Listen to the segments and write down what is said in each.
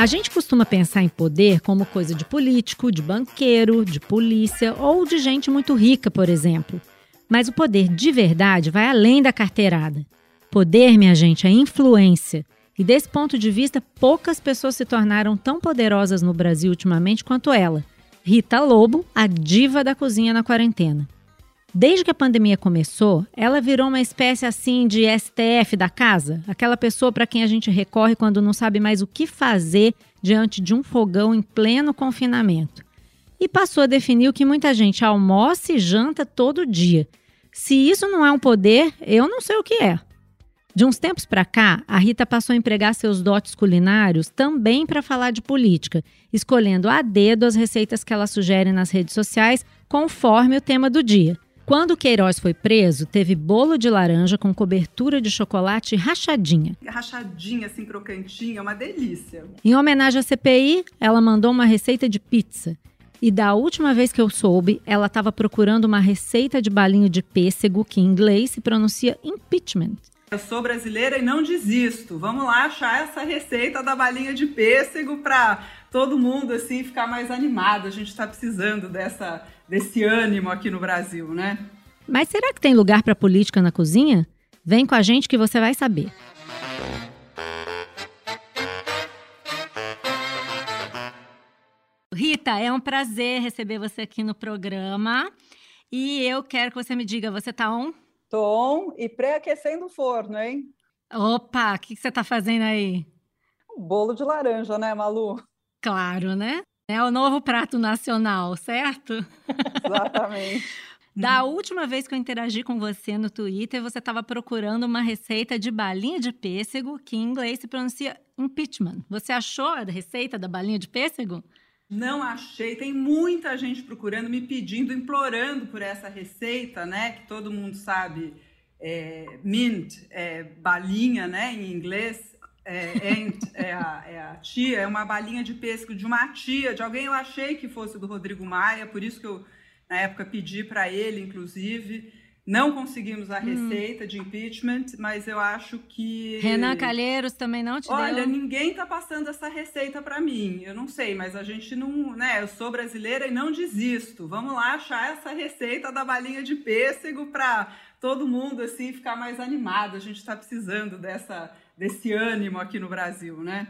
A gente costuma pensar em poder como coisa de político, de banqueiro, de polícia ou de gente muito rica, por exemplo. Mas o poder de verdade vai além da carteirada. Poder, minha gente, é influência. E desse ponto de vista, poucas pessoas se tornaram tão poderosas no Brasil ultimamente quanto ela. Rita Lobo, a diva da cozinha na quarentena. Desde que a pandemia começou, ela virou uma espécie assim de STF da casa, aquela pessoa para quem a gente recorre quando não sabe mais o que fazer diante de um fogão em pleno confinamento. E passou a definir o que muita gente almoça e janta todo dia. Se isso não é um poder, eu não sei o que é. De uns tempos para cá, a Rita passou a empregar seus dotes culinários também para falar de política, escolhendo a dedo as receitas que ela sugere nas redes sociais, conforme o tema do dia. Quando Queiroz foi preso, teve bolo de laranja com cobertura de chocolate rachadinha. Rachadinha, assim, crocantinha, uma delícia. Em homenagem à CPI, ela mandou uma receita de pizza. E da última vez que eu soube, ela estava procurando uma receita de balinho de pêssego, que em inglês se pronuncia impeachment. Eu sou brasileira e não desisto. Vamos lá achar essa receita da balinha de pêssego para todo mundo assim ficar mais animado. A gente está precisando dessa, desse ânimo aqui no Brasil, né? Mas será que tem lugar para política na cozinha? Vem com a gente que você vai saber. Rita, é um prazer receber você aqui no programa. E eu quero que você me diga, você tá on? Tom e pré-aquecendo o forno, hein? Opa, o que, que você está fazendo aí? Um bolo de laranja, né, Malu? Claro, né? É o novo prato nacional, certo? Exatamente. Da última vez que eu interagi com você no Twitter, você estava procurando uma receita de balinha de pêssego, que em inglês se pronuncia impeachment. Você achou a receita da balinha de pêssego? Não achei. Tem muita gente procurando, me pedindo, implorando por essa receita, né? Que todo mundo sabe. É, mint, é, balinha, né? Em inglês. É, é, a, é a tia, é uma balinha de pêssego de uma tia, de alguém eu achei que fosse do Rodrigo Maia, por isso que eu, na época, pedi para ele, inclusive. Não conseguimos a hum. receita hum. de impeachment, mas eu acho que. Renan Calheiros também não te Olha, deu? Olha, ninguém tá passando essa receita para mim. Eu não sei, mas a gente não. né? Eu sou brasileira e não desisto. Vamos lá achar essa receita da balinha de pêssego para todo mundo assim ficar mais animado. A gente está precisando dessa, desse ânimo aqui no Brasil, né?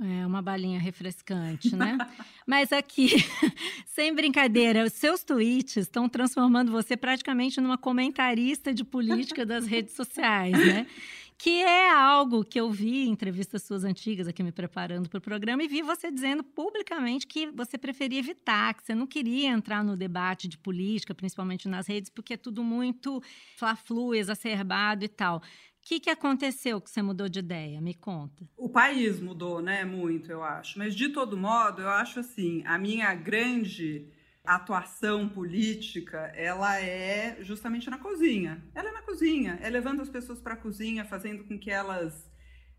É uma balinha refrescante, né? Mas aqui, sem brincadeira, os seus tweets estão transformando você praticamente numa comentarista de política das redes sociais, né? Que é algo que eu vi em entrevistas suas antigas aqui me preparando para o programa e vi você dizendo publicamente que você preferia evitar, que você não queria entrar no debate de política, principalmente nas redes, porque é tudo muito fla-flu, exacerbado e tal. O que, que aconteceu que você mudou de ideia? Me conta. O país mudou, né? Muito, eu acho. Mas, de todo modo, eu acho assim: a minha grande atuação política, ela é justamente na cozinha. Ela é na cozinha, é levando as pessoas para a cozinha, fazendo com que elas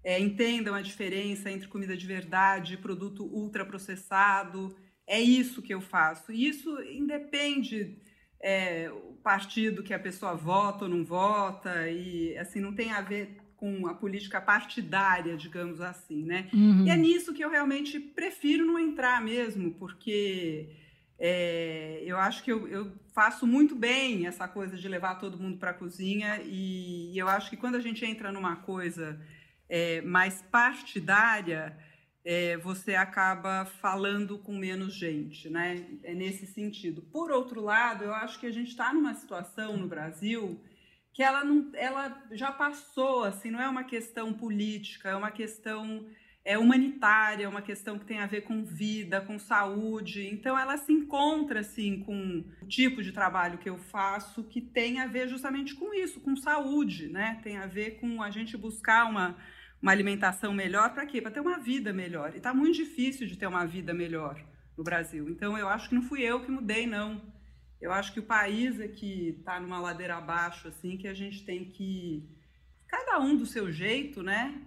é, entendam a diferença entre comida de verdade e produto ultraprocessado. É isso que eu faço. E isso independe é, o partido que a pessoa vota ou não vota, e assim, não tem a ver com a política partidária, digamos assim, né? Uhum. E é nisso que eu realmente prefiro não entrar mesmo, porque é, eu acho que eu, eu, faço muito bem essa coisa de levar todo mundo para a cozinha, e, e, eu acho que quando a gente entra numa coisa é, mais partidária, é, você acaba falando com menos gente, né? É nesse sentido. Por outro lado, eu acho que a gente está numa situação no Brasil que ela não, ela já passou, assim, não é uma questão política, é uma questão é humanitária, é uma questão que tem a ver com vida, com saúde. Então, ela se encontra assim com o tipo de trabalho que eu faço que tem a ver justamente com isso, com saúde, né? Tem a ver com a gente buscar uma uma alimentação melhor para quê? Para ter uma vida melhor. E está muito difícil de ter uma vida melhor no Brasil. Então eu acho que não fui eu que mudei, não. Eu acho que o país é que está numa ladeira abaixo, assim, que a gente tem que, cada um do seu jeito, né?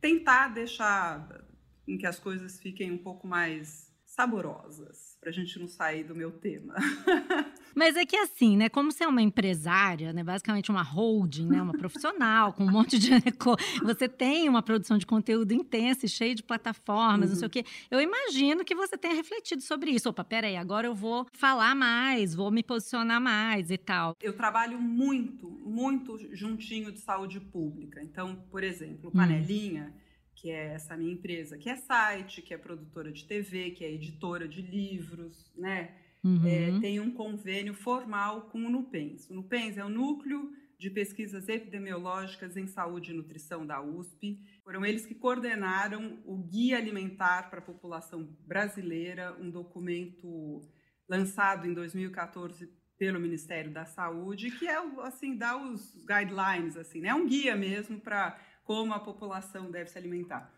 Tentar deixar em que as coisas fiquem um pouco mais saborosas, para a gente não sair do meu tema. Mas é que assim, né? Como você é uma empresária, né? Basicamente uma holding, né? Uma profissional com um monte de você tem uma produção de conteúdo intensa e cheia de plataformas, uhum. não sei o uhum. quê. Eu imagino que você tenha refletido sobre isso. Opa, peraí, agora eu vou falar mais, vou me posicionar mais e tal. Eu trabalho muito, muito juntinho de saúde pública. Então, por exemplo, hum. Panelinha. Uhum que é essa minha empresa, que é site, que é produtora de TV, que é editora de livros, né? Uhum. É, tem um convênio formal com o NUPENS. O NUPENS é o Núcleo de Pesquisas Epidemiológicas em Saúde e Nutrição da USP. Foram eles que coordenaram o Guia Alimentar para a População Brasileira, um documento lançado em 2014 pelo Ministério da Saúde, que é assim dá os guidelines assim, né? É um guia mesmo para como a população deve se alimentar.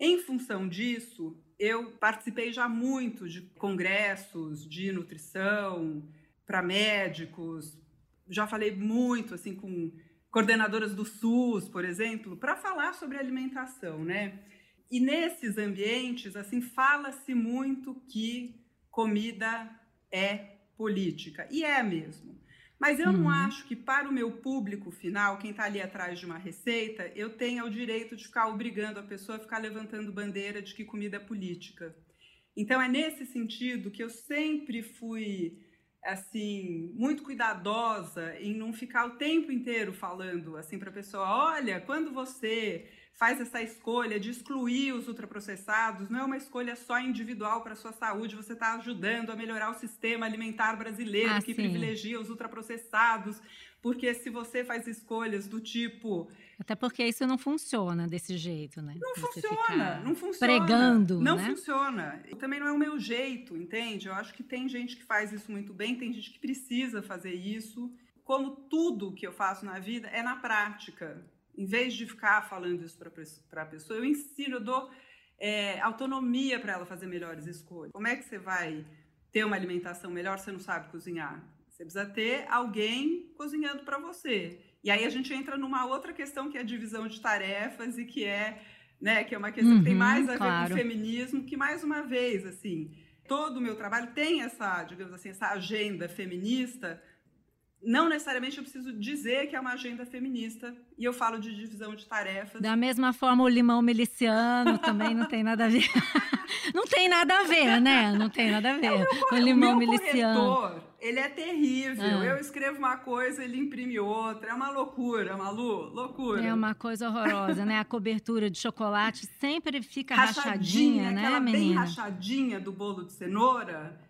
Em função disso, eu participei já muito de congressos de nutrição para médicos, já falei muito assim com coordenadoras do SUS, por exemplo, para falar sobre alimentação, né? E nesses ambientes, assim, fala-se muito que comida é política, e é mesmo. Mas eu uhum. não acho que para o meu público final, quem está ali atrás de uma receita, eu tenha o direito de ficar obrigando a pessoa a ficar levantando bandeira de que comida é política. Então é nesse sentido que eu sempre fui assim muito cuidadosa em não ficar o tempo inteiro falando assim para a pessoa, olha, quando você faz essa escolha de excluir os ultraprocessados, não é uma escolha só individual para a sua saúde, você está ajudando a melhorar o sistema alimentar brasileiro ah, que sim. privilegia os ultraprocessados, porque se você faz escolhas do tipo. Até porque isso não funciona desse jeito, né? Não você funciona, não funciona. Pregando. Não né? funciona. Também não é o meu jeito, entende? Eu acho que tem gente que faz isso muito bem, tem gente que precisa fazer isso. Como tudo que eu faço na vida é na prática em vez de ficar falando isso para a pessoa, eu ensino, eu dou é, autonomia para ela fazer melhores escolhas. Como é que você vai ter uma alimentação melhor se você não sabe cozinhar? Você precisa ter alguém cozinhando para você. E aí a gente entra numa outra questão que é a divisão de tarefas e que é, né, que é uma questão uhum, que tem uhum, mais a claro. ver com o feminismo, que mais uma vez, assim, todo o meu trabalho tem essa, digamos assim, essa agenda feminista, não necessariamente eu preciso dizer que é uma agenda feminista e eu falo de divisão de tarefas. Da mesma forma, o limão miliciano também não tem nada a ver. não tem nada a ver, né? Não tem nada a ver. É, o, o limão o miliciano. Corretor, ele é terrível. Ah. Eu escrevo uma coisa, ele imprime outra. É uma loucura, Malu, loucura. É uma coisa horrorosa, né? A cobertura de chocolate sempre fica rachadinha, rachadinha né, aquela menina? bem rachadinha do bolo de cenoura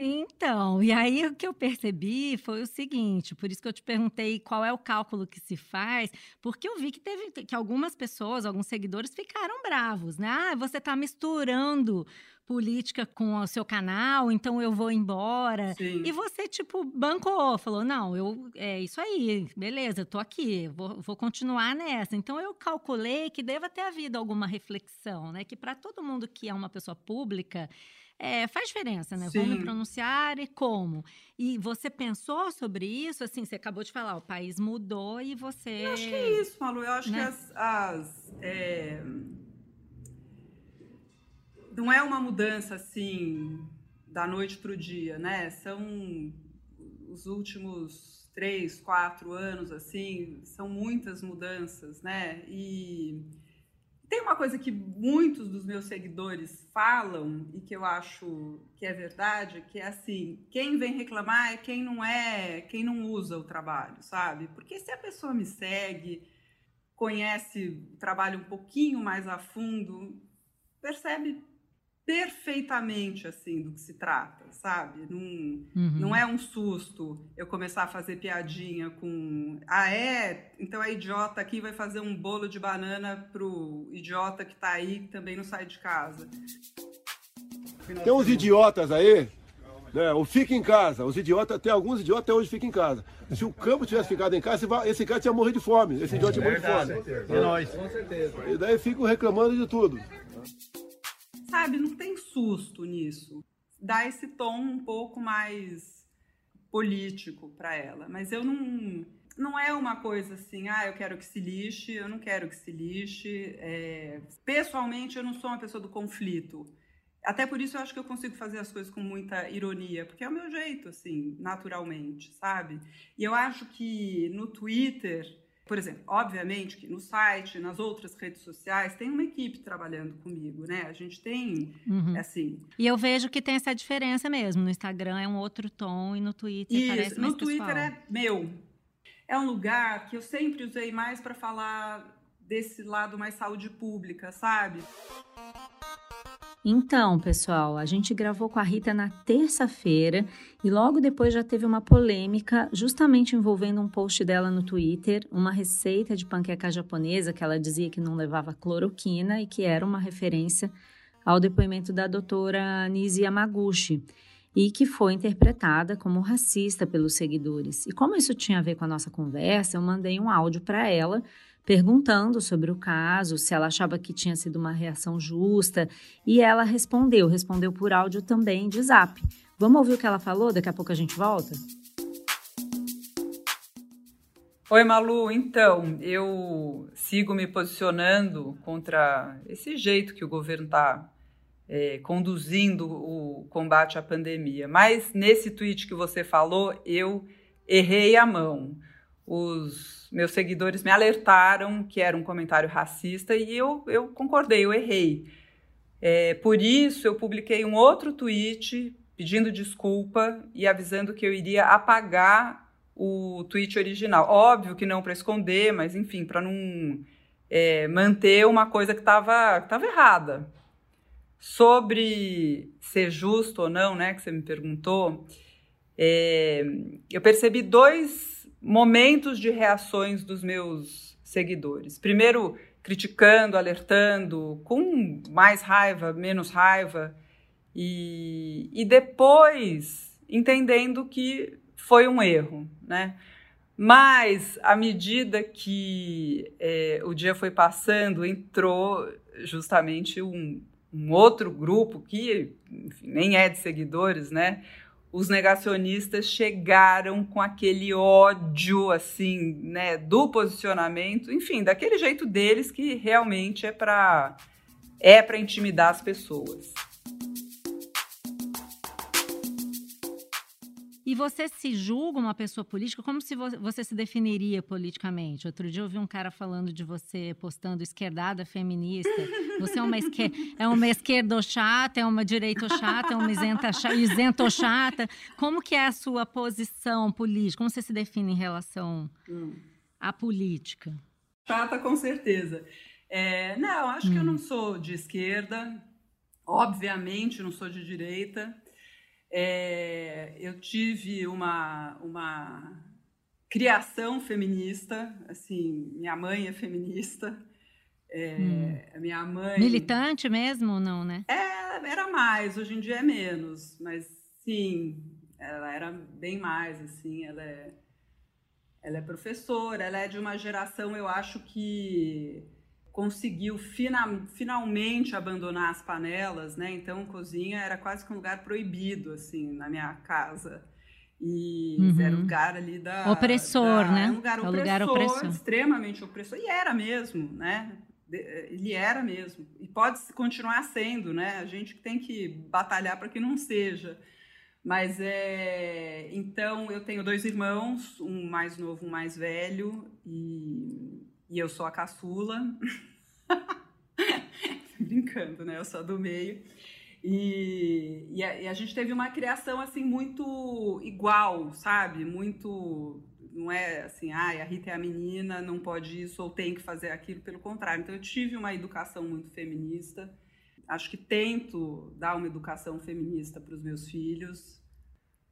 então, e aí o que eu percebi foi o seguinte, por isso que eu te perguntei qual é o cálculo que se faz, porque eu vi que teve que algumas pessoas, alguns seguidores ficaram bravos, né? Ah, você está misturando política com o seu canal, então eu vou embora. Sim. E você, tipo, bancou, falou: não, eu é isso aí, beleza, tô aqui, vou, vou continuar nessa. Então eu calculei que deva ter havido alguma reflexão, né? Que para todo mundo que é uma pessoa pública é, faz diferença, né? Sim. Me pronunciar e como. E você pensou sobre isso? Assim, você acabou de falar, o país mudou e você. Eu acho que é isso, Malu. Eu acho né? que as. as é... Não é uma mudança assim da noite para o dia, né? São os últimos três, quatro anos, assim, são muitas mudanças, né? E tem uma coisa que muitos dos meus seguidores falam e que eu acho que é verdade, que é assim, quem vem reclamar é quem não é, quem não usa o trabalho, sabe? Porque se a pessoa me segue, conhece o trabalho um pouquinho mais a fundo, percebe perfeitamente assim do que se trata, sabe? Não, uhum. não é um susto eu começar a fazer piadinha com ah é, então a idiota aqui vai fazer um bolo de banana pro idiota que tá aí que também não sai de casa. Tem uns idiotas aí, né? O fica em casa. Os idiotas, tem alguns idiotas até hoje ficam em casa. Se o campo tivesse ficado em casa, esse cara tinha morrido de fome. Esse idiota tinha morrido de fome. É nóis. Com certeza. E daí ficam reclamando de tudo sabe, não tem susto nisso. Dá esse tom um pouco mais político para ela. Mas eu não. Não é uma coisa assim, ah, eu quero que se lixe, eu não quero que se lixe. É... Pessoalmente, eu não sou uma pessoa do conflito. até por isso eu acho que eu consigo fazer as coisas com muita ironia, porque é o meu jeito, assim, naturalmente, sabe? E eu acho que no Twitter, por exemplo, obviamente que no site, nas outras redes sociais, tem uma equipe trabalhando comigo, né? A gente tem, uhum. assim... E eu vejo que tem essa diferença mesmo. No Instagram é um outro tom e no Twitter isso, parece mais no Twitter pessoal. é meu. É um lugar que eu sempre usei mais para falar desse lado mais saúde pública, sabe? Então, pessoal, a gente gravou com a Rita na terça-feira e logo depois já teve uma polêmica, justamente envolvendo um post dela no Twitter, uma receita de panqueca japonesa que ela dizia que não levava cloroquina e que era uma referência ao depoimento da doutora Nisi Yamaguchi e que foi interpretada como racista pelos seguidores. E como isso tinha a ver com a nossa conversa, eu mandei um áudio para ela perguntando sobre o caso, se ela achava que tinha sido uma reação justa, e ela respondeu, respondeu por áudio também de zap. Vamos ouvir o que ela falou? Daqui a pouco a gente volta? Oi, Malu. Então, eu sigo me posicionando contra esse jeito que o governo está é, conduzindo o combate à pandemia. Mas nesse tweet que você falou, eu errei a mão. Os meus seguidores me alertaram que era um comentário racista e eu, eu concordei, eu errei. É, por isso, eu publiquei um outro tweet pedindo desculpa e avisando que eu iria apagar o tweet original. Óbvio que não para esconder, mas enfim, para não é, manter uma coisa que estava tava errada. Sobre ser justo ou não, né, que você me perguntou, é, eu percebi dois momentos de reações dos meus seguidores. Primeiro, criticando, alertando, com mais raiva, menos raiva, e, e depois entendendo que foi um erro, né? Mas, à medida que é, o dia foi passando, entrou justamente um, um outro grupo que enfim, nem é de seguidores, né? Os negacionistas chegaram com aquele ódio, assim, né, do posicionamento, enfim, daquele jeito deles que realmente é para é para intimidar as pessoas. E você se julga uma pessoa política? Como se você se definiria politicamente? Outro dia eu vi um cara falando de você postando esquerdada feminista. Você é uma, esquer é uma esquerdochata, é uma direitochata, é uma isentochata. Como que é a sua posição política? Como você se define em relação hum. à política? Chata, com certeza. É, não, acho hum. que eu hum. não sou de esquerda. Obviamente, não sou de direita. É, eu tive uma, uma criação feminista, assim, minha mãe é feminista, é, hum. minha mãe... Militante mesmo não, né? É, era mais, hoje em dia é menos, mas sim, ela era bem mais, assim, ela é, ela é professora, ela é de uma geração, eu acho que conseguiu fina, finalmente abandonar as panelas, né? Então, cozinha era quase que um lugar proibido, assim, na minha casa. E uhum. era um lugar ali da... Opressor, da, né? Um lugar, opressor, lugar opressor, extremamente opressor. E era mesmo, né? Ele era mesmo. E pode continuar sendo, né? A gente tem que batalhar para que não seja. Mas é. Então, eu tenho dois irmãos, um mais novo, um mais velho, e e eu sou a caçula. Brincando, né? Eu sou a do meio. E, e, a, e, a, gente teve uma criação assim muito igual, sabe? Muito. Não é assim, ah, a Rita é a menina, não pode isso ou tem que fazer aquilo, pelo contrário. Então eu tive uma educação muito feminista. Acho que tento dar uma educação feminista para os meus filhos.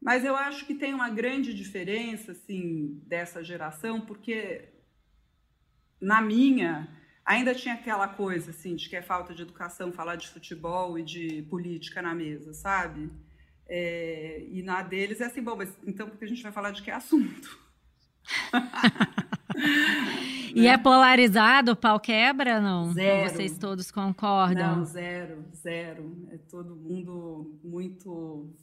Mas eu acho que tem uma grande diferença assim dessa geração, porque na minha, ainda tinha aquela coisa, assim, de que é falta de educação falar de futebol e de política na mesa, sabe? É, e na deles é assim, bom, mas então porque a gente vai falar de que assunto? e né? é polarizado, o pau quebra, não? Zero. Vocês todos concordam? Não, zero, zero. É todo mundo muito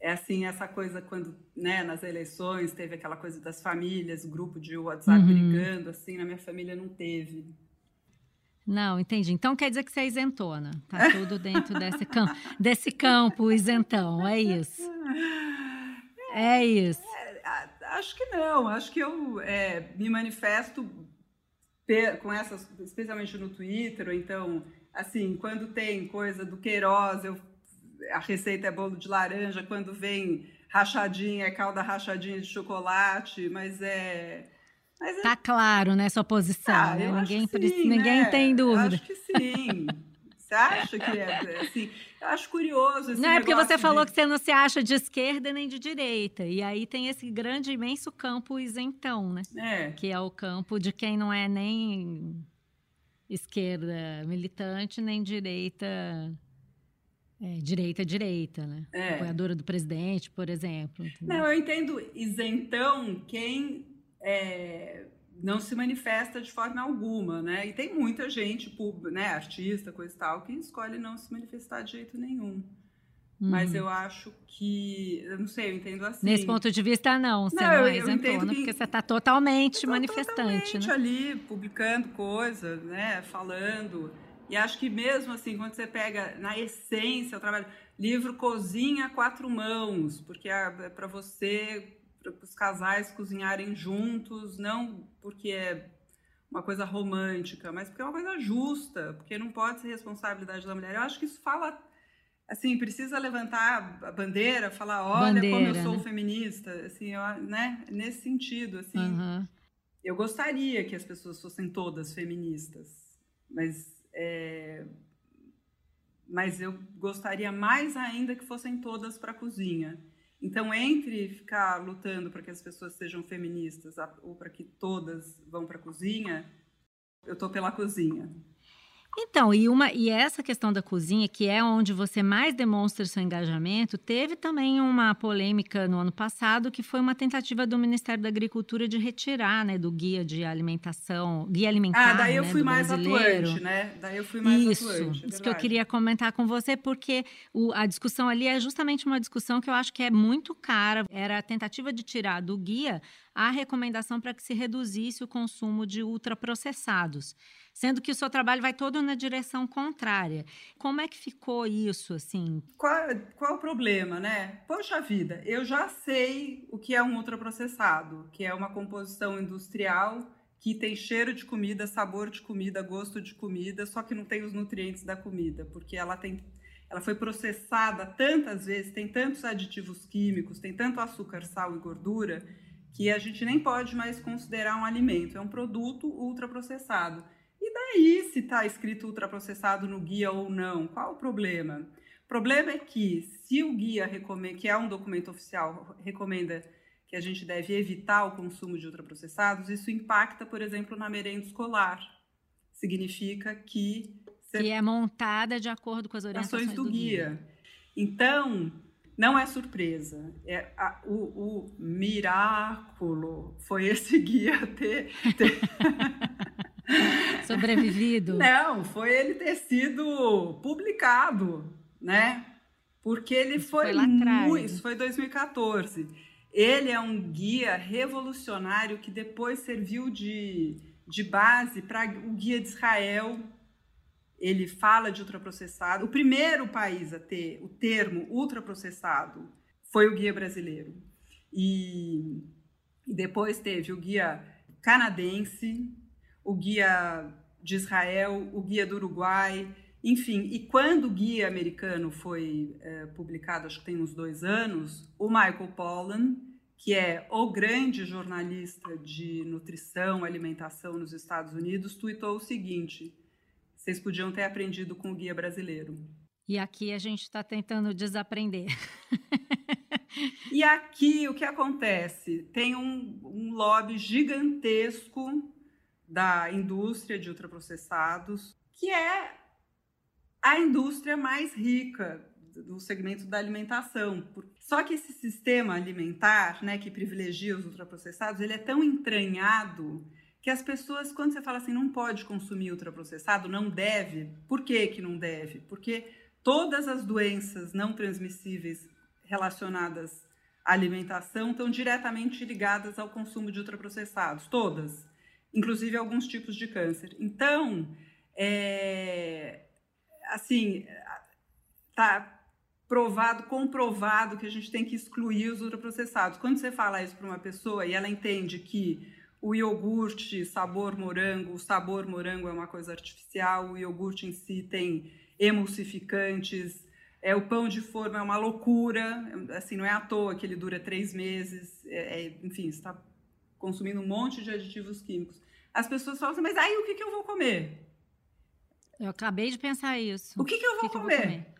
é assim essa coisa quando né nas eleições teve aquela coisa das famílias grupo de WhatsApp uhum. brigando assim na minha família não teve Não, entendi. Então quer dizer que você é isentona. Tá tudo dentro desse, campo, desse campo isentão, é isso. É isso. É, acho que não. Acho que eu é, me manifesto com essas, especialmente no Twitter, ou então, assim, quando tem coisa do Queiroz, eu, a receita é bolo de laranja, quando vem rachadinha, é calda rachadinha de chocolate, mas é mas é tá claro, né, sua posição, ah, né? Ninguém, sim, ninguém né? tem dúvida. Eu acho que sim. Você acha que é assim? Eu acho curioso esse Não, é porque você de... falou que você não se acha de esquerda nem de direita. E aí tem esse grande, imenso campo isentão, né? É. Que é o campo de quem não é nem esquerda militante, nem direita. É, direita direita, né? É. Apoiadora do presidente, por exemplo. Entendeu? Não, eu entendo isentão quem é, não se manifesta de forma alguma, né? E tem muita gente, né, artista, coisa e tal, que escolhe não se manifestar de jeito nenhum. Uhum. Mas eu acho que, eu não sei, eu entendo assim. Nesse ponto de vista, não, você não, não é isentona, porque você está totalmente manifestante, totalmente né? ali, publicando coisas, né, falando. E acho que mesmo assim, quando você pega na essência o trabalho, livro cozinha quatro mãos, porque é, é para você para os casais cozinharem juntos, não porque é uma coisa romântica, mas porque é uma coisa justa, porque não pode ser responsabilidade da mulher. Eu acho que isso fala assim, precisa levantar a bandeira, falar, olha bandeira, como eu sou né? feminista, assim, eu, né? Nesse sentido, assim. Uhum. Eu gostaria que as pessoas fossem todas feministas, mas é, mas eu gostaria mais ainda que fossem todas para a cozinha. Então, entre ficar lutando para que as pessoas sejam feministas ou para que todas vão para a cozinha, eu estou pela cozinha. Então, e, uma, e essa questão da cozinha, que é onde você mais demonstra seu engajamento, teve também uma polêmica no ano passado, que foi uma tentativa do Ministério da Agricultura de retirar, né, do guia de alimentação, guia alimentar, Ah, daí eu né, fui mais brasileiro. atuante, né? Daí eu fui mais isso, atuante. É isso que eu queria comentar com você, porque o, a discussão ali é justamente uma discussão que eu acho que é muito cara. Era a tentativa de tirar do guia a recomendação para que se reduzisse o consumo de ultraprocessados sendo que o seu trabalho vai todo na direção contrária. Como é que ficou isso, assim? Qual, qual o problema, né? Poxa vida, eu já sei o que é um ultraprocessado, que é uma composição industrial que tem cheiro de comida, sabor de comida, gosto de comida, só que não tem os nutrientes da comida, porque ela tem ela foi processada tantas vezes, tem tantos aditivos químicos, tem tanto açúcar, sal e gordura, que a gente nem pode mais considerar um alimento, é um produto ultraprocessado. E daí se está escrito ultraprocessado no guia ou não? Qual o problema? O problema é que se o guia recomenda, que é um documento oficial, recomenda que a gente deve evitar o consumo de ultraprocessados, isso impacta, por exemplo, na merenda escolar. Significa que que é montada de acordo com as orientações do, do guia. guia. Então, não é surpresa. É a, o, o miraculo foi esse guia ter, ter... Sobrevivido? Não, foi ele ter sido publicado, né? Porque ele isso foi, foi lá muito. Isso foi 2014. Ele é um guia revolucionário que depois serviu de, de base para o guia de Israel. Ele fala de ultraprocessado. O primeiro país a ter o termo ultraprocessado foi o guia brasileiro. E, depois teve o guia canadense, o guia de Israel, o guia do Uruguai, enfim. E quando o guia americano foi é, publicado, acho que tem uns dois anos, o Michael Pollan, que é o grande jornalista de nutrição, alimentação nos Estados Unidos, tweetou o seguinte: vocês podiam ter aprendido com o guia brasileiro. E aqui a gente está tentando desaprender. e aqui o que acontece? Tem um, um lobby gigantesco da indústria de ultraprocessados, que é a indústria mais rica do segmento da alimentação. Só que esse sistema alimentar, né, que privilegia os ultraprocessados, ele é tão entranhado que as pessoas, quando você fala assim, não pode consumir ultraprocessado, não deve. Por que que não deve? Porque todas as doenças não transmissíveis relacionadas à alimentação estão diretamente ligadas ao consumo de ultraprocessados, todas inclusive alguns tipos de câncer. Então, É, assim, tá provado, comprovado que a gente tem que excluir os ultraprocessados. Quando você fala isso para uma pessoa e ela entende que o iogurte sabor morango, o sabor morango é uma coisa artificial, o iogurte em si tem emulsificantes, é, o pão de forma é uma loucura, assim, não é à toa que ele dura três meses, é, é, enfim, está consumindo um monte de aditivos químicos. As pessoas falam assim, mas aí o que, que eu vou comer? Eu acabei de pensar isso. O que, que eu vou, que comer? Que eu vou comer?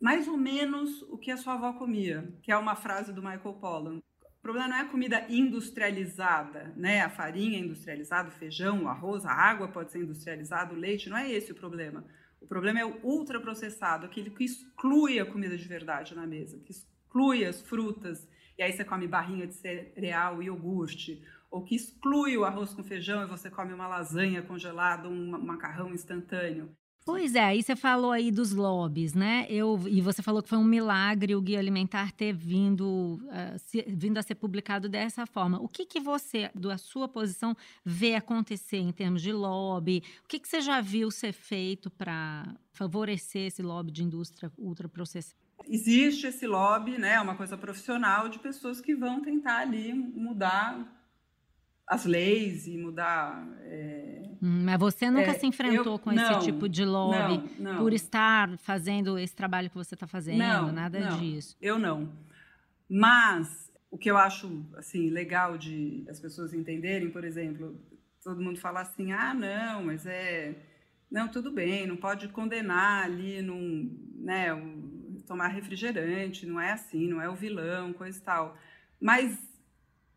Mais ou menos o que a sua avó comia, que é uma frase do Michael Pollan. O problema não é a comida industrializada, né? A farinha é industrializada, o feijão, o arroz, a água pode ser industrializada, o leite, não é esse o problema. O problema é o ultraprocessado, aquele que exclui a comida de verdade na mesa, que exclui as frutas, e aí você come barrinha de cereal e iogurte, ou que exclui o arroz com feijão e você come uma lasanha congelada, um macarrão instantâneo. Pois é, aí você falou aí dos lobbies, né? Eu, e você falou que foi um milagre o Guia Alimentar ter vindo, uh, se, vindo a ser publicado dessa forma. O que, que você, da sua posição, vê acontecer em termos de lobby? O que, que você já viu ser feito para favorecer esse lobby de indústria ultraprocessada? Existe esse lobby, né? É uma coisa profissional de pessoas que vão tentar ali mudar as leis e mudar. É... Hum, mas você nunca é, se enfrentou eu, com não, esse tipo de lobby não, não. por estar fazendo esse trabalho que você está fazendo, não, nada disso. Eu não. Mas o que eu acho assim legal de as pessoas entenderem, por exemplo, todo mundo fala assim, ah, não, mas é, não, tudo bem, não pode condenar ali num, né, tomar refrigerante, não é assim, não é o vilão, coisa e tal. Mas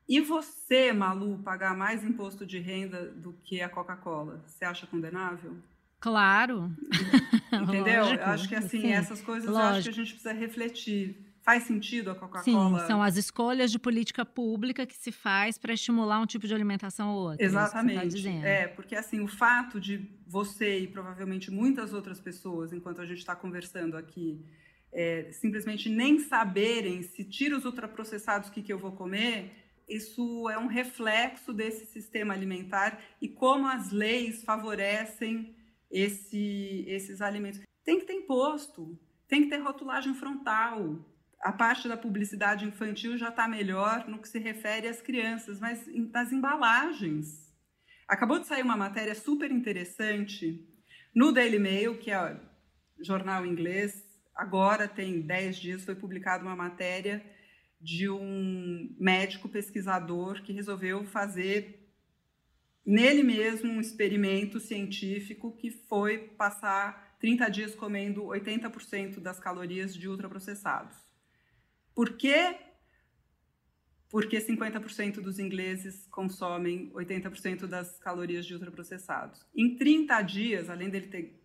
e você, Malu, pagar mais imposto de renda do que a Coca-Cola? Você acha condenável? Claro. Entendeu? Lógico, eu acho que assim, sim. essas coisas Lógico. eu acho que a gente precisa refletir. Faz sentido a Coca-Cola? Sim, são as escolhas de política pública que se faz para estimular um tipo de alimentação ou outra. É tá Exatamente. Tá é, porque assim, o fato de você e provavelmente muitas outras pessoas, enquanto a gente está conversando aqui, é, simplesmente nem saberem se tira os ultraprocessados, o que, que eu vou comer, isso é um reflexo desse sistema alimentar e como as leis favorecem esse, esses alimentos. Tem que ter imposto, tem que ter rotulagem frontal. A parte da publicidade infantil já está melhor no que se refere às crianças, mas nas embalagens. Acabou de sair uma matéria super interessante no Daily Mail, que é jornal inglês, agora tem 10 dias, foi publicada uma matéria de um médico pesquisador que resolveu fazer nele mesmo um experimento científico que foi passar 30 dias comendo 80% das calorias de ultraprocessados. Por quê? Porque 50% dos ingleses consomem 80% das calorias de ultraprocessados. Em 30 dias, além dele ter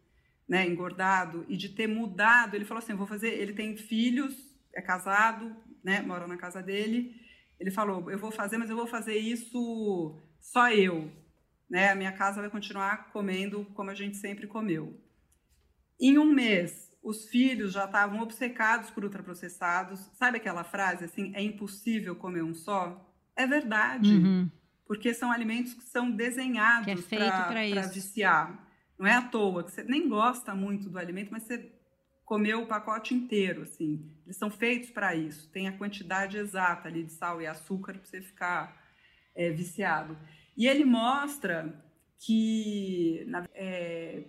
né, engordado e de ter mudado, ele falou assim: vou fazer. Ele tem filhos é casado, né, na casa dele. Ele falou: eu vou fazer, mas eu vou fazer isso só eu. Né? A minha casa vai continuar comendo como a gente sempre comeu. Em um mês, os filhos já estavam obcecados por ultraprocessados. Sabe aquela frase assim: é impossível comer um só? É verdade. Uhum. Porque são alimentos que são desenhados que é para viciar. Não é à toa que você nem gosta muito do alimento, mas você comer o pacote inteiro, assim. Eles são feitos para isso. Tem a quantidade exata ali de sal e açúcar para você ficar é, viciado. E ele mostra que é,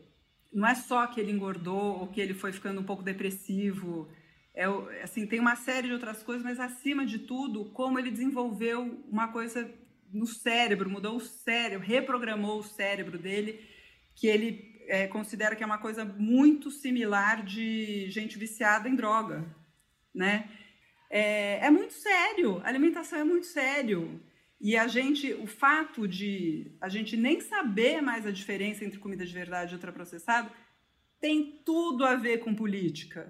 não é só que ele engordou ou que ele foi ficando um pouco depressivo. É, assim, tem uma série de outras coisas, mas acima de tudo, como ele desenvolveu uma coisa no cérebro, mudou o cérebro, reprogramou o cérebro dele, que ele é, considera que é uma coisa muito similar de gente viciada em droga, né? É, é muito sério, a alimentação é muito sério. E a gente, o fato de a gente nem saber mais a diferença entre comida de verdade e ultraprocessado tem tudo a ver com política,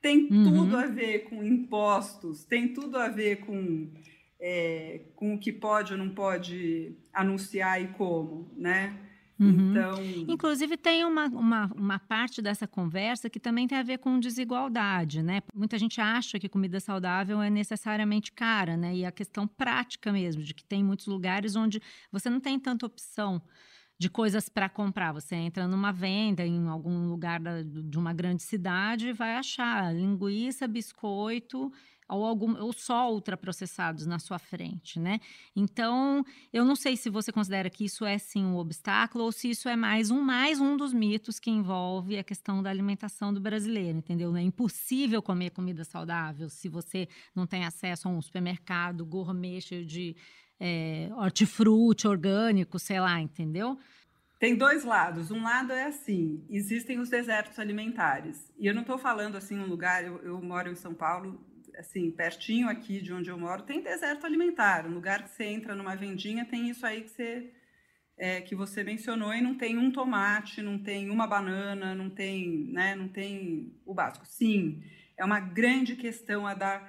tem uhum. tudo a ver com impostos, tem tudo a ver com, é, com o que pode ou não pode anunciar e como, né? Uhum. Então... Inclusive, tem uma, uma, uma, parte dessa conversa que também tem a ver com desigualdade, né? Muita gente acha que comida saudável é necessariamente cara, né? E a questão prática mesmo, de que tem muitos lugares onde você não tem tanta opção de coisas para comprar. Você entra numa venda em algum lugar da, de uma grande cidade e vai achar linguiça, biscoito ou, algum, ou só ultraprocessados na sua frente, né? Então, eu não sei se você considera que isso é sim um obstáculo ou se isso é mais um mais um dos mitos que envolve a questão da alimentação do brasileiro, entendeu? É impossível comer comida saudável se você não tem acesso a um supermercado gourmet cheio de é, hortifruti orgânico, sei lá, entendeu? Tem dois lados. Um lado é assim: existem os desertos alimentares. E eu não estou falando assim um lugar. Eu, eu, moro em São Paulo, assim pertinho aqui de onde eu moro, tem deserto alimentar. Um lugar que você entra numa vendinha tem isso aí que você é, que você mencionou e não tem um tomate, não tem uma banana, não tem, né? Não tem o básico. Sim, é uma grande questão a da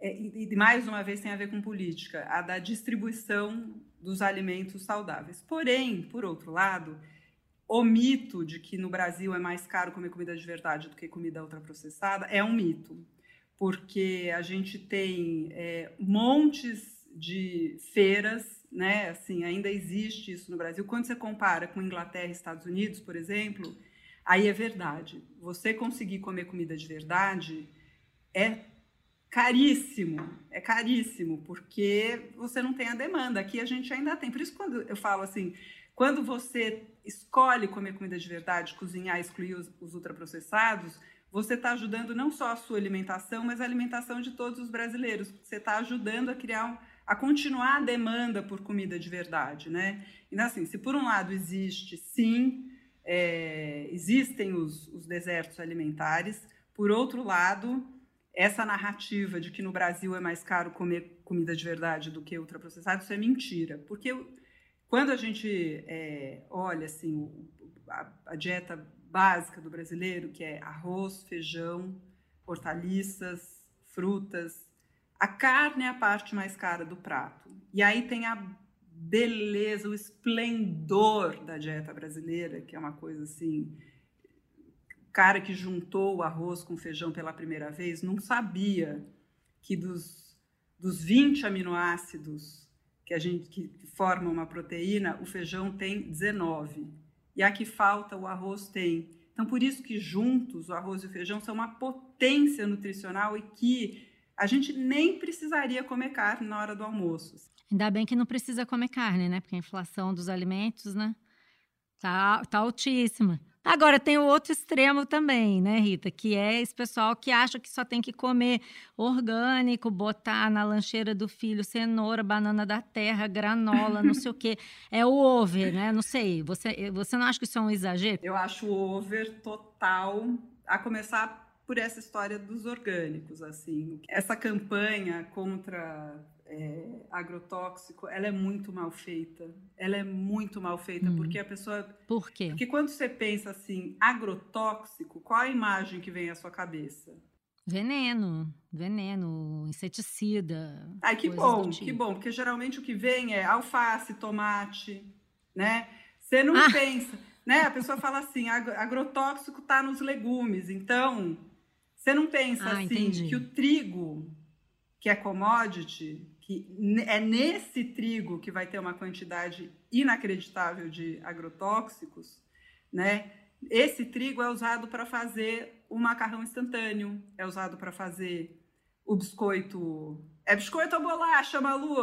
é, e mais uma vez tem a ver com política, a da distribuição dos alimentos saudáveis. Porém, por outro lado, o mito de que no Brasil é mais caro comer comida de verdade do que comida ultraprocessada é um mito, porque a gente tem é, montes de feiras, né? Assim, ainda existe isso no Brasil. Quando você compara com Inglaterra e Estados Unidos, por exemplo, aí é verdade. Você conseguir comer comida de verdade é caríssimo, é caríssimo, porque você não tem a demanda. Aqui a gente ainda tem. Por isso, quando eu falo assim, quando você escolhe comer comida de verdade, cozinhar, excluir os, os ultraprocessados, você está ajudando não só a sua alimentação, mas a alimentação de todos os brasileiros. Você está ajudando a criar, a continuar a demanda por comida de verdade, né? Então, assim, se por um lado existe, sim, é, existem os, os desertos alimentares, por outro lado, essa narrativa de que no Brasil é mais caro comer comida de verdade do que ultraprocessado, isso é mentira. Porque quando a gente é, olha assim, a, a, dieta básica do brasileiro, que é arroz, feijão, hortaliças, frutas, a carne é a parte mais cara do prato. E aí tem a beleza, o esplendor da dieta brasileira, que é uma coisa assim cara que juntou o arroz com feijão pela primeira vez não sabia que dos, dos 20 aminoácidos que a gente que, que formam uma proteína, o feijão tem 19. E a que falta, o arroz tem. Então, por isso que juntos o arroz e o feijão são uma potência nutricional e que a gente nem precisaria comer carne na hora do almoço. Ainda bem que não precisa comer carne, né? Porque a inflação dos alimentos, né? Tá, tá altíssima. Agora tem o outro extremo também, né, Rita? Que é esse pessoal que acha que só tem que comer orgânico, botar na lancheira do filho cenoura, banana da terra, granola, não sei o quê. É o over, né? Não sei. Você, você não acha que isso é um exagero? Eu acho over total, a começar por essa história dos orgânicos, assim. Essa campanha contra é, agrotóxico, ela é muito mal feita. Ela é muito mal feita, hum. porque a pessoa... Por quê? Porque quando você pensa assim, agrotóxico, qual a imagem que vem à sua cabeça? Veneno, veneno, inseticida. Ai, que bom, tipo. que bom, porque geralmente o que vem é alface, tomate, né? Você não ah. pensa, né? A pessoa fala assim, agrotóxico está nos legumes, então você não pensa ah, assim entendi. que o trigo, que é commodity, que é nesse trigo que vai ter uma quantidade inacreditável de agrotóxicos, né? Esse trigo é usado para fazer o macarrão instantâneo, é usado para fazer o biscoito. É biscoito ou bolacha, Malu?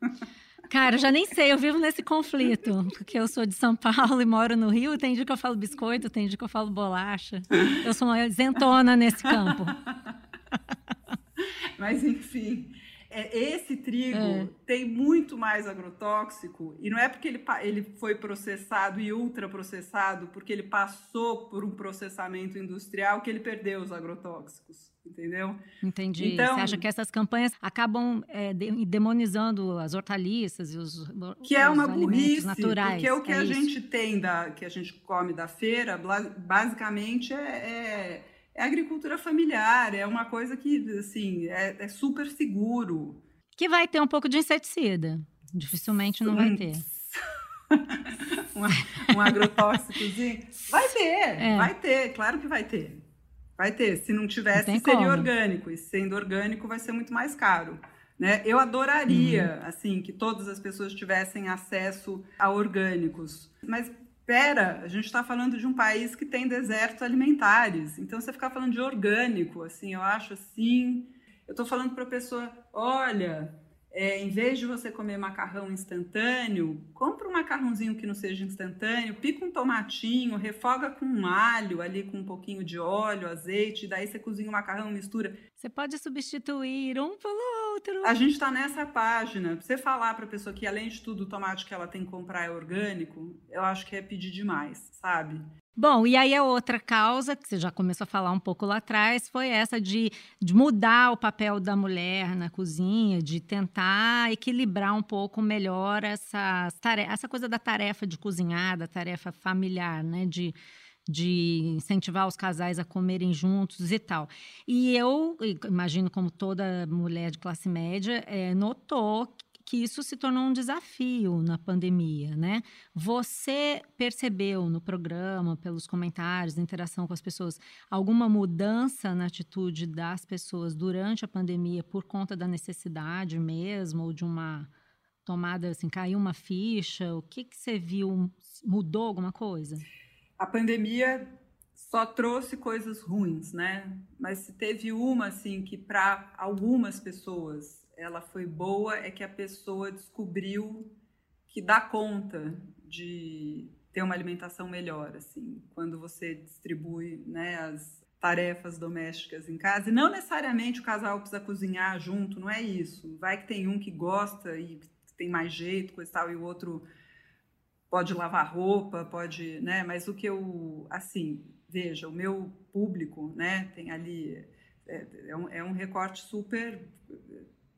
Cara, já nem sei, eu vivo nesse conflito, porque eu sou de São Paulo e moro no Rio, tem dia que eu falo biscoito, tem dia que eu falo bolacha. Eu sou uma isentona nesse campo. Mas enfim, é, esse trigo é. tem muito mais agrotóxico, e não é porque ele, ele foi processado e ultraprocessado, porque ele passou por um processamento industrial que ele perdeu os agrotóxicos. Entendeu? Entendi. Então, Você acha que essas campanhas acabam é, demonizando as hortaliças e os que é uma burrice naturais? Porque o que é a isso. gente tem da que a gente come da feira, basicamente é, é agricultura familiar, é uma coisa que, assim, é, é super seguro. Que vai ter um pouco de inseticida. Dificilmente não vai ter. um, um agrotóxicozinho. Vai ter, é. vai ter, claro que vai ter. Vai ter. Se não tivesse, não seria como. orgânico. E sendo orgânico, vai ser muito mais caro. Né? Eu adoraria, uhum. assim, que todas as pessoas tivessem acesso a orgânicos. Mas espera, a gente está falando de um país que tem desertos alimentares. Então, você ficar falando de orgânico, assim, eu acho assim. Eu estou falando para a pessoa: olha, é, em vez de você comer macarrão instantâneo, compra um macarrãozinho que não seja instantâneo, pica um tomatinho, refoga com um alho ali com um pouquinho de óleo, azeite, daí você cozinha o macarrão, mistura. Você pode substituir um pelo outro. A gente está nessa página. Você falar para a pessoa que, além de tudo, o tomate que ela tem que comprar é orgânico, eu acho que é pedir demais, sabe? Bom, e aí a outra causa, que você já começou a falar um pouco lá atrás, foi essa de, de mudar o papel da mulher na cozinha, de tentar equilibrar um pouco melhor essa, essa coisa da tarefa de cozinhar, da tarefa familiar, né? De, de incentivar os casais a comerem juntos e tal. E eu imagino como toda mulher de classe média é, notou que isso se tornou um desafio na pandemia, né? Você percebeu no programa, pelos comentários, na interação com as pessoas, alguma mudança na atitude das pessoas durante a pandemia por conta da necessidade mesmo, ou de uma tomada, assim, caiu uma ficha? O que, que você viu? Mudou alguma coisa? A pandemia só trouxe coisas ruins, né? Mas teve uma, assim, que para algumas pessoas ela foi boa é que a pessoa descobriu que dá conta de ter uma alimentação melhor, assim, quando você distribui, né, as tarefas domésticas em casa. E não necessariamente o casal precisa cozinhar junto, não é isso. Vai que tem um que gosta e tem mais jeito, coisa e tal, e o outro pode lavar roupa, pode, né? Mas o que eu, assim, veja, o meu público, né, tem ali é, é um, é um recorte super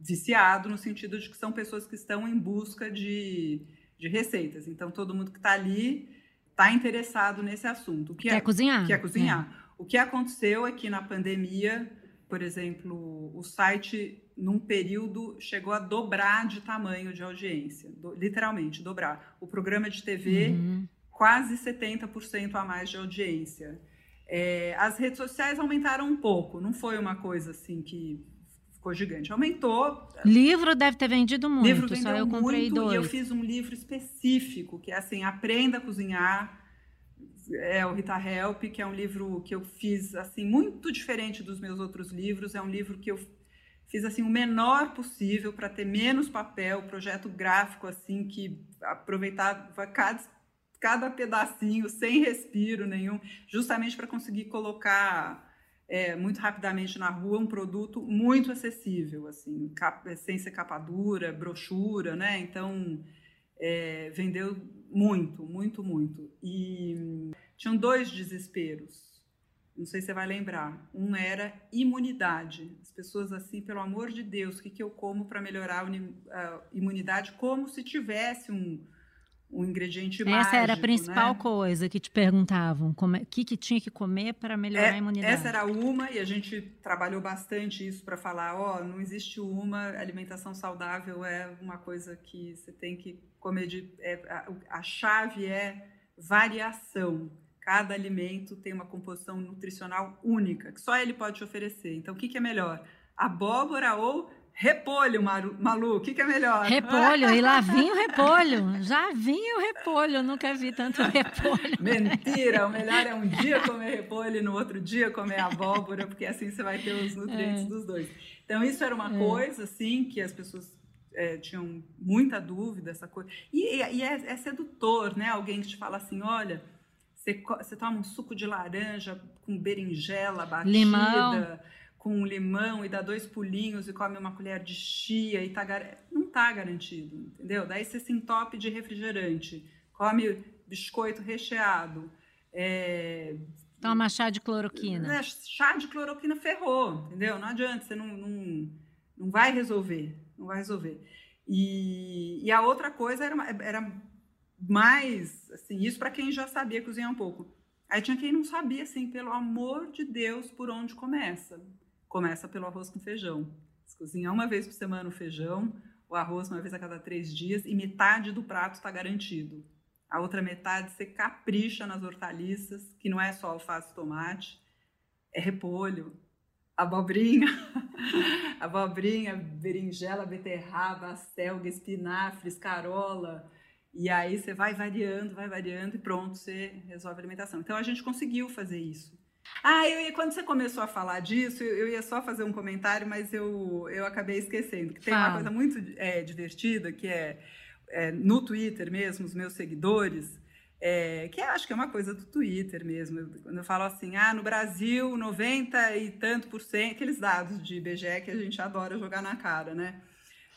viciado no sentido de que são pessoas que estão em busca de, de receitas. Então, todo mundo que está ali está interessado nesse assunto. O que quer é, cozinhar. Quer cozinhar. É. O que aconteceu é que na pandemia, por exemplo, o site, num período, chegou a dobrar de tamanho de audiência. Do, literalmente, dobrar. O programa de TV, uhum. quase 70% a mais de audiência. É, as redes sociais aumentaram um pouco, não foi uma coisa assim que ficou gigante. Aumentou. Livro deve ter vendido muito. Livro vendeu só eu comprei muito, dois. E eu fiz um livro específico, que é assim, Aprenda a Cozinhar. É o Rita Help, que é um livro que eu fiz assim muito diferente dos meus outros livros. É um livro que eu fiz assim o menor possível para ter menos papel, projeto gráfico assim que aproveitava cada cada pedacinho sem respiro nenhum, justamente para conseguir colocar é, muito rapidamente na rua um produto muito acessível, assim, cap, sem ser capa dura, brochura, né? Então, é, vendeu muito, muito, muito. E tinham dois desesperos. Não sei se você vai lembrar. Um era imunidade. As pessoas assim, pelo amor de Deus, o que, que eu como para melhorar a imunidade? Como se tivesse um, um ingrediente Essa mágico. Essa era a principal né? coisa que te perguntavam, o é, que, que tinha que comer para melhorar é, a imunidade. Essa era uma, e a gente trabalhou bastante isso para falar, ó, oh, não existe uma, alimentação saudável é uma coisa que você tem que comer de... É, a, a chave é variação. Cada alimento tem uma composição nutricional única, que só ele pode te oferecer. Então, o que, que é melhor? Abóbora ou Repolho, Maru, Malu, o que, que, é melhor? Repolho, e lá vinha o repolho. Já vinha o repolho, nunca vi tanto repolho. Mentira, o melhor é um dia comer repolho e no outro dia comer abóbora, porque assim você vai ter os nutrientes é. dos dois. Então, isso era uma é. coisa, assim, que as pessoas é, tinham muita dúvida, essa coisa. E, e é, é, sedutor, né? Alguém que te fala assim, olha, você, você toma um suco de laranja com berinjela batida... Limão com um limão e dá dois pulinhos e come uma colher de chia e tá não tá garantido, entendeu? Daí você se entope de refrigerante, come biscoito recheado, é... toma chá de cloroquina. É, chá de cloroquina ferrou, entendeu? Não adianta, você não, não, não vai resolver, não vai resolver. E, e a outra coisa era, era mais, assim, isso para quem já sabia cozinhar um pouco. Aí tinha quem não sabia, assim, pelo amor de Deus, por onde começa começa pelo arroz com feijão. Se cozinhar uma vez por semana o feijão, o arroz uma vez a cada três dias e metade do prato está garantido. A outra metade você capricha nas hortaliças, que não é só alface e tomate, é repolho, abobrinha, abobrinha, berinjela, beterraba, acelga, espinafre, escarola. E aí você vai variando, vai variando e pronto, você resolve a alimentação. Então a gente conseguiu fazer isso. Ah, eu quando você começou a falar disso, eu, ia só fazer um comentário, mas eu, eu acabei esquecendo. Que tem Fala. uma coisa muito é, divertida, que é, é, no Twitter mesmo, os meus seguidores, é, que acho que é uma coisa do Twitter mesmo. Quando eu falo assim, ah, no Brasil, 90 e tanto por cento, aqueles dados de IBGE que a gente adora jogar na cara, né?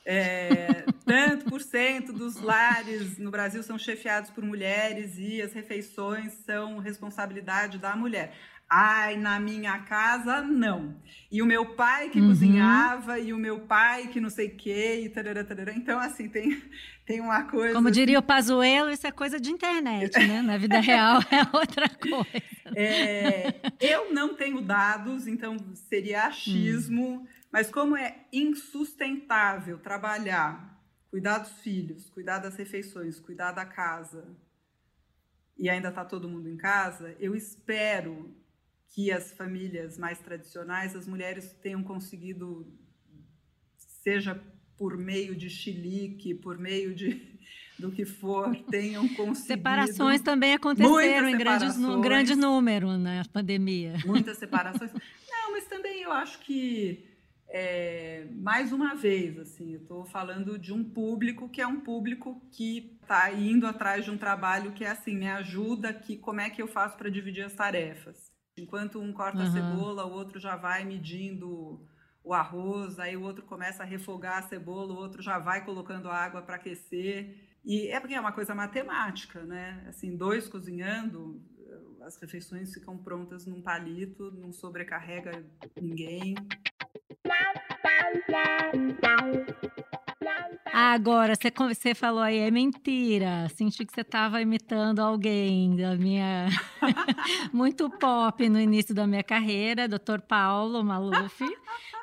É, tanto por cento dos lares no Brasil são chefiados por mulheres e as refeições são responsabilidade da mulher. Ai, na minha casa, não. E o meu pai que uhum. cozinhava, e o meu pai que não sei o quê, e tarará, tarará. Então, assim, tem, tem uma coisa... Como diria o Pazuello, isso é coisa de internet, né? Na vida real é outra coisa. É, eu não tenho dados, então seria achismo, hum. mas como é insustentável trabalhar, cuidar dos filhos, cuidar das refeições, cuidar da casa, e ainda está todo mundo em casa, eu espero que as famílias mais tradicionais, as mulheres tenham conseguido, seja por meio de chilique, por meio de do que for, tenham conseguido. Separações também aconteceram em grandes, no, grande número na pandemia. Muitas separações. Não, mas também eu acho que, é, mais uma vez, assim, eu estou falando de um público que é um público que está indo atrás de um trabalho que é assim, me ajuda aqui, como é que eu faço para dividir as tarefas? Enquanto um corta uhum. a cebola, o outro já vai medindo o arroz, aí o outro começa a refogar a cebola, o outro já vai colocando água para aquecer. E é porque é uma coisa matemática, né? Assim, dois cozinhando, as refeições ficam prontas num palito, não sobrecarrega ninguém. Agora, você, falou aí, é mentira. Senti que você estava imitando alguém da minha. Muito pop no início da minha carreira, Dr. Paulo Maluf.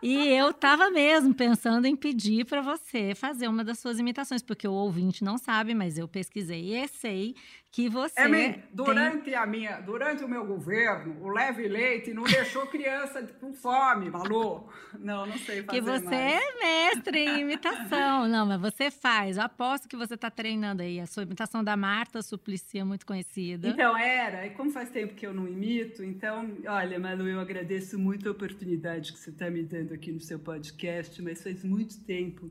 E eu estava mesmo pensando em pedir para você fazer uma das suas imitações, porque o ouvinte não sabe, mas eu pesquisei e sei que você. É, durante, tem... a minha, durante o meu governo, o Leve Leite não deixou criança com fome, Malu. Não, não sei fazer. Que você mais. é mestre em imitação. não, mas você faz. Eu aposto que você está treinando aí. A sua imitação da Marta Suplicy é muito conhecida. Então, era. E como faz tempo que eu não imito, então, olha, Malu, eu agradeço muito a oportunidade que você está me dando aqui no seu podcast, mas faz muito tempo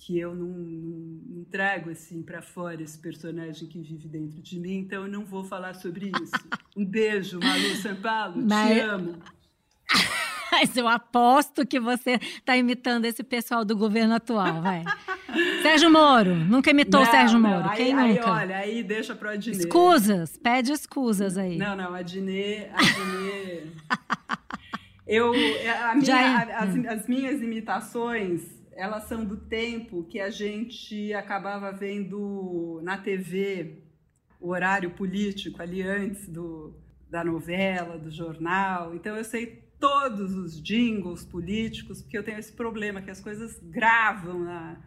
que eu não, não, não trago assim para fora esse personagem que vive dentro de mim, então eu não vou falar sobre isso. Um beijo, Malu São Paulo, Mas... te amo. Mas eu aposto que você está imitando esse pessoal do governo atual, vai. Sérgio Moro, nunca imitou o Sérgio Moro, não, quem aí, nunca? olha, aí deixa pro Adnet. Escusas, pede escusas aí. Não, não, Adnet, Adnet... eu, a minha, Já... É. as, as minhas imitações elas são do tempo que a gente acabava vendo na TV o horário político ali antes do, da novela, do jornal. Então eu sei todos os jingles políticos, porque eu tenho esse problema que as coisas gravam na,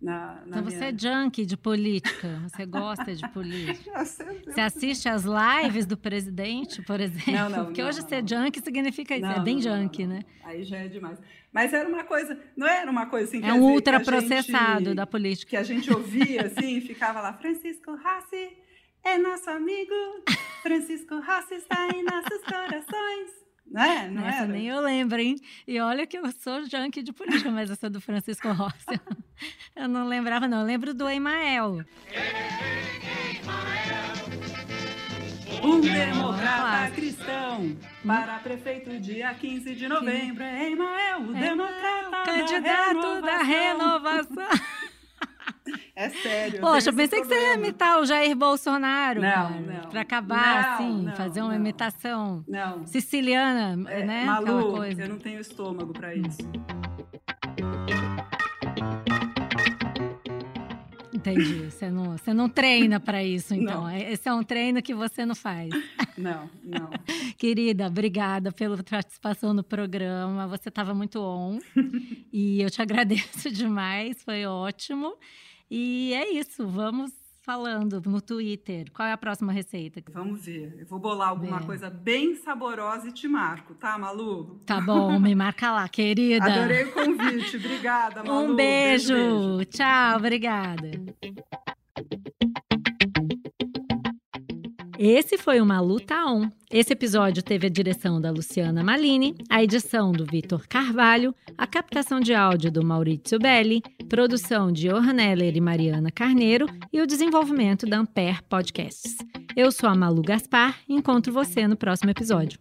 na, na então você minha... é junkie de política, você gosta de política. você assiste às lives do presidente, por exemplo? Não, não. Porque não, hoje não. ser junkie significa isso, é bem junkie, né? Aí já é demais. Mas era uma coisa, não era uma coisa assim. É um ultraprocessado da política. Que a gente ouvia assim, ficava lá, Francisco Rassi é nosso amigo, Francisco Rassi está em nossos corações. Né? Não essa nem eu lembro, hein? E olha que eu sou junkie de política, mas essa do Francisco Rossi. eu não lembrava, não. Eu lembro do Emael. Um democrata cristão para prefeito dia 15 de novembro. Emael, o democrata candidato da renovação. É sério. Poxa, eu pensei que você ia imitar o Jair Bolsonaro. Não, não. Para acabar, não, assim, não, fazer uma não. imitação não. siciliana, é, né? Malu, eu não tenho estômago para isso. Entendi. Você não, você não treina para isso, então. Não. Esse é um treino que você não faz. Não, não. Querida, obrigada pela participação no programa. Você estava muito on. e eu te agradeço demais. Foi ótimo. E é isso. Vamos falando no Twitter. Qual é a próxima receita? Vamos ver. Eu vou bolar alguma coisa bem saborosa e te marco, tá, Malu? Tá bom, me marca lá, querida. Adorei o convite. Obrigada, Malu. Um beijo. beijo, beijo. Tchau, obrigada. Esse foi uma luta on. Esse episódio teve a direção da Luciana Malini, a edição do Vitor Carvalho, a captação de áudio do Maurício Belli, produção de Johan Heller e Mariana Carneiro e o desenvolvimento da Ampere Podcasts. Eu sou a Malu Gaspar e encontro você no próximo episódio.